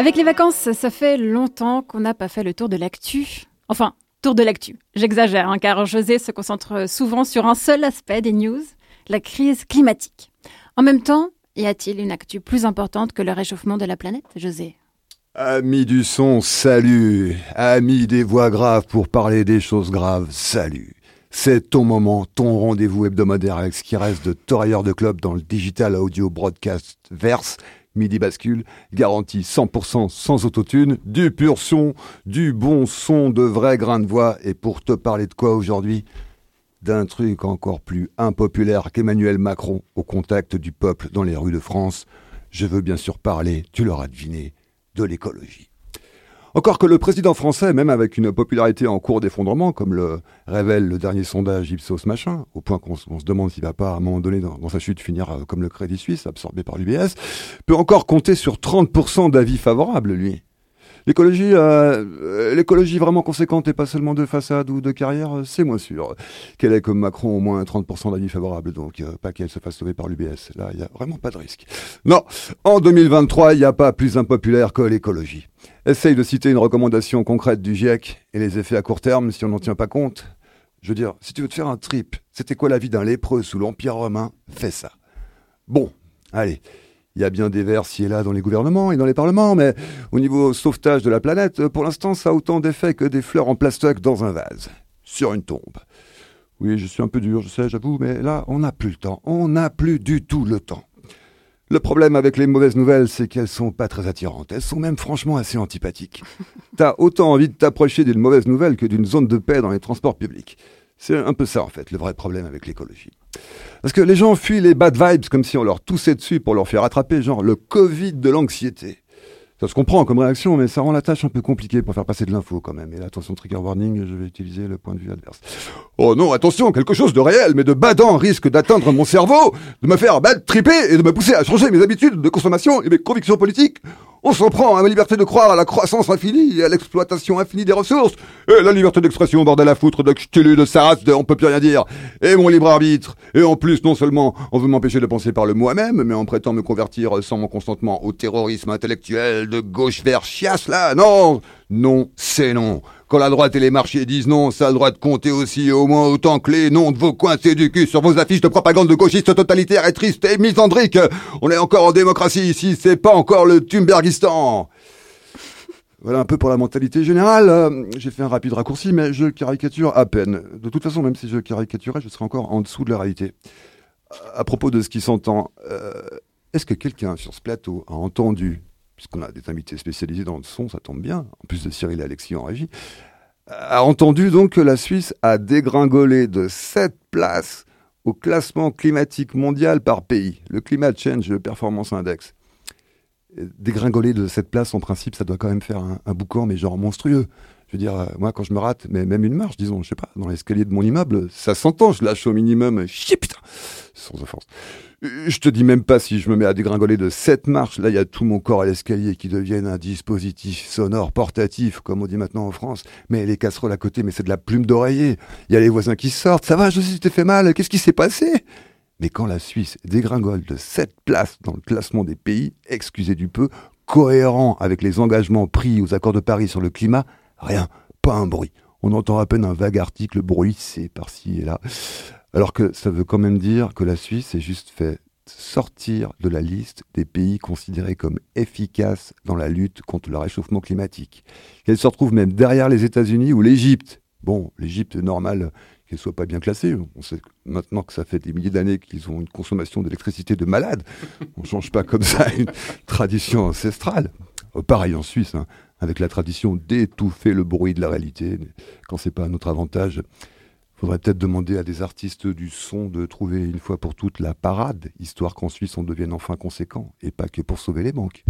Avec les vacances, ça fait longtemps qu'on n'a pas fait le tour de l'actu. Enfin, tour de l'actu. J'exagère, hein, car José se concentre souvent sur un seul aspect des news, la crise climatique. En même temps, y a-t-il une actu plus importante que le réchauffement de la planète, José? Amis du son, salut. Amis des voix graves pour parler des choses graves, salut. C'est ton moment, ton rendez-vous hebdomadaire avec ce qui reste de torailleur de club dans le digital audio broadcast verse Midi Bascule, garantie 100% sans autotune, du pur son, du bon son, de vrai grain de voix. Et pour te parler de quoi aujourd'hui? D'un truc encore plus impopulaire qu'Emmanuel Macron au contact du peuple dans les rues de France. Je veux bien sûr parler, tu l'auras deviné, de l'écologie. Encore que le président français, même avec une popularité en cours d'effondrement, comme le révèle le dernier sondage Ipsos machin, au point qu'on se demande s'il va pas à un moment donné dans, sa chute finir euh, comme le Crédit Suisse, absorbé par l'UBS, peut encore compter sur 30% d'avis favorables, lui. L'écologie, euh, l'écologie vraiment conséquente et pas seulement de façade ou de carrière, c'est moins sûr. Qu'elle ait comme Macron au moins 30% d'avis favorables, donc euh, pas qu'elle se fasse sauver par l'UBS. Là, il y a vraiment pas de risque. Non, en 2023, il n'y a pas plus impopulaire que l'écologie. Essaye de citer une recommandation concrète du GIEC et les effets à court terme si on n'en tient pas compte. Je veux dire, si tu veux te faire un trip, c'était quoi la vie d'un lépreux sous l'Empire romain? Fais ça. Bon, allez. Il y a bien des vers ci et là dans les gouvernements et dans les parlements, mais au niveau sauvetage de la planète, pour l'instant, ça a autant d'effet que des fleurs en plastoc dans un vase, sur une tombe. Oui, je suis un peu dur, je sais, j'avoue, mais là, on n'a plus le temps. On n'a plus du tout le temps. Le problème avec les mauvaises nouvelles, c'est qu'elles sont pas très attirantes. Elles sont même franchement assez antipathiques. T'as autant envie de t'approcher d'une mauvaise nouvelle que d'une zone de paix dans les transports publics. C'est un peu ça, en fait, le vrai problème avec l'écologie. Parce que les gens fuient les bad vibes comme si on leur toussait dessus pour leur faire attraper, genre le Covid de l'anxiété. Ça se comprend comme réaction, mais ça rend la tâche un peu compliquée pour faire passer de l'info quand même. Et là, attention, trigger warning, je vais utiliser le point de vue adverse. Oh non, attention, quelque chose de réel, mais de badant risque d'atteindre mon cerveau, de me faire bad tripper et de me pousser à changer mes habitudes de consommation et mes convictions politiques. On s'en prend à ma liberté de croire à la croissance infinie et à l'exploitation infinie des ressources. Et la liberté d'expression, bordel à foutre, de ch'tilu, de saras, de on peut plus rien dire. Et mon libre arbitre. Et en plus, non seulement on veut m'empêcher de penser par le moi-même, mais on prétend me convertir sans mon consentement au terrorisme intellectuel de gauche vers chiasse, là. Non! Non, c'est non. Quand la droite et les marchés disent non, ça a le droit de compter aussi au moins autant que les noms de vos coincés du cul sur vos affiches de propagande de gauchistes totalitaires et tristes et misandriques. On est encore en démocratie ici, c'est pas encore le Thunbergistan. Voilà un peu pour la mentalité générale. Euh, j'ai fait un rapide raccourci, mais je caricature à peine. De toute façon, même si je caricaturais, je serais encore en dessous de la réalité. À propos de ce qui s'entend, euh, est-ce que quelqu'un sur ce plateau a entendu puisqu'on a des invités spécialisés dans le son, ça tombe bien, en plus de Cyril et Alexis en régie, a entendu donc que la Suisse a dégringolé de 7 places au classement climatique mondial par pays, le Climate Change Performance Index. Dégringoler de cette place, en principe, ça doit quand même faire un, boucan, mais genre monstrueux. Je veux dire, euh, moi, quand je me rate, mais même une marche, disons, je sais pas, dans l'escalier de mon immeuble, ça s'entend, je lâche au minimum, chier, putain, sans offense. Je te dis même pas si je me mets à dégringoler de cette marches, là il y a tout mon corps à l'escalier qui deviennent un dispositif sonore portatif, comme on dit maintenant en France. Mais les casseroles à côté, mais c'est de la plume d'oreiller. Il y a les voisins qui sortent, ça va, je sais si t'es fait mal, qu'est-ce qui s'est passé? Mais quand la Suisse dégringole de cette place dans le classement des pays, excusez du peu, cohérent avec les engagements pris aux accords de Paris sur le climat, rien, pas un bruit. On entend à peine un vague article bruissé par-ci et là. Alors que ça veut quand même dire que la Suisse est juste fait sortir de la liste des pays considérés comme efficaces dans la lutte contre le réchauffement climatique. Qu'elle se retrouve même derrière les États-Unis ou l'Égypte. Bon, l'Égypte, normal qu'elle soit pas bien classée. On sait maintenant que ça fait des milliers d'années qu'ils ont une consommation d'électricité de malade. On change pas comme ça une tradition ancestrale. Euh, pareil en Suisse, hein, avec la tradition d'étouffer le bruit de la réalité, quand c'est pas à notre avantage faudrait peut-être demander à des artistes du son de trouver une fois pour toutes la parade, histoire qu'en Suisse on devienne enfin conséquent, et pas que pour sauver les banques.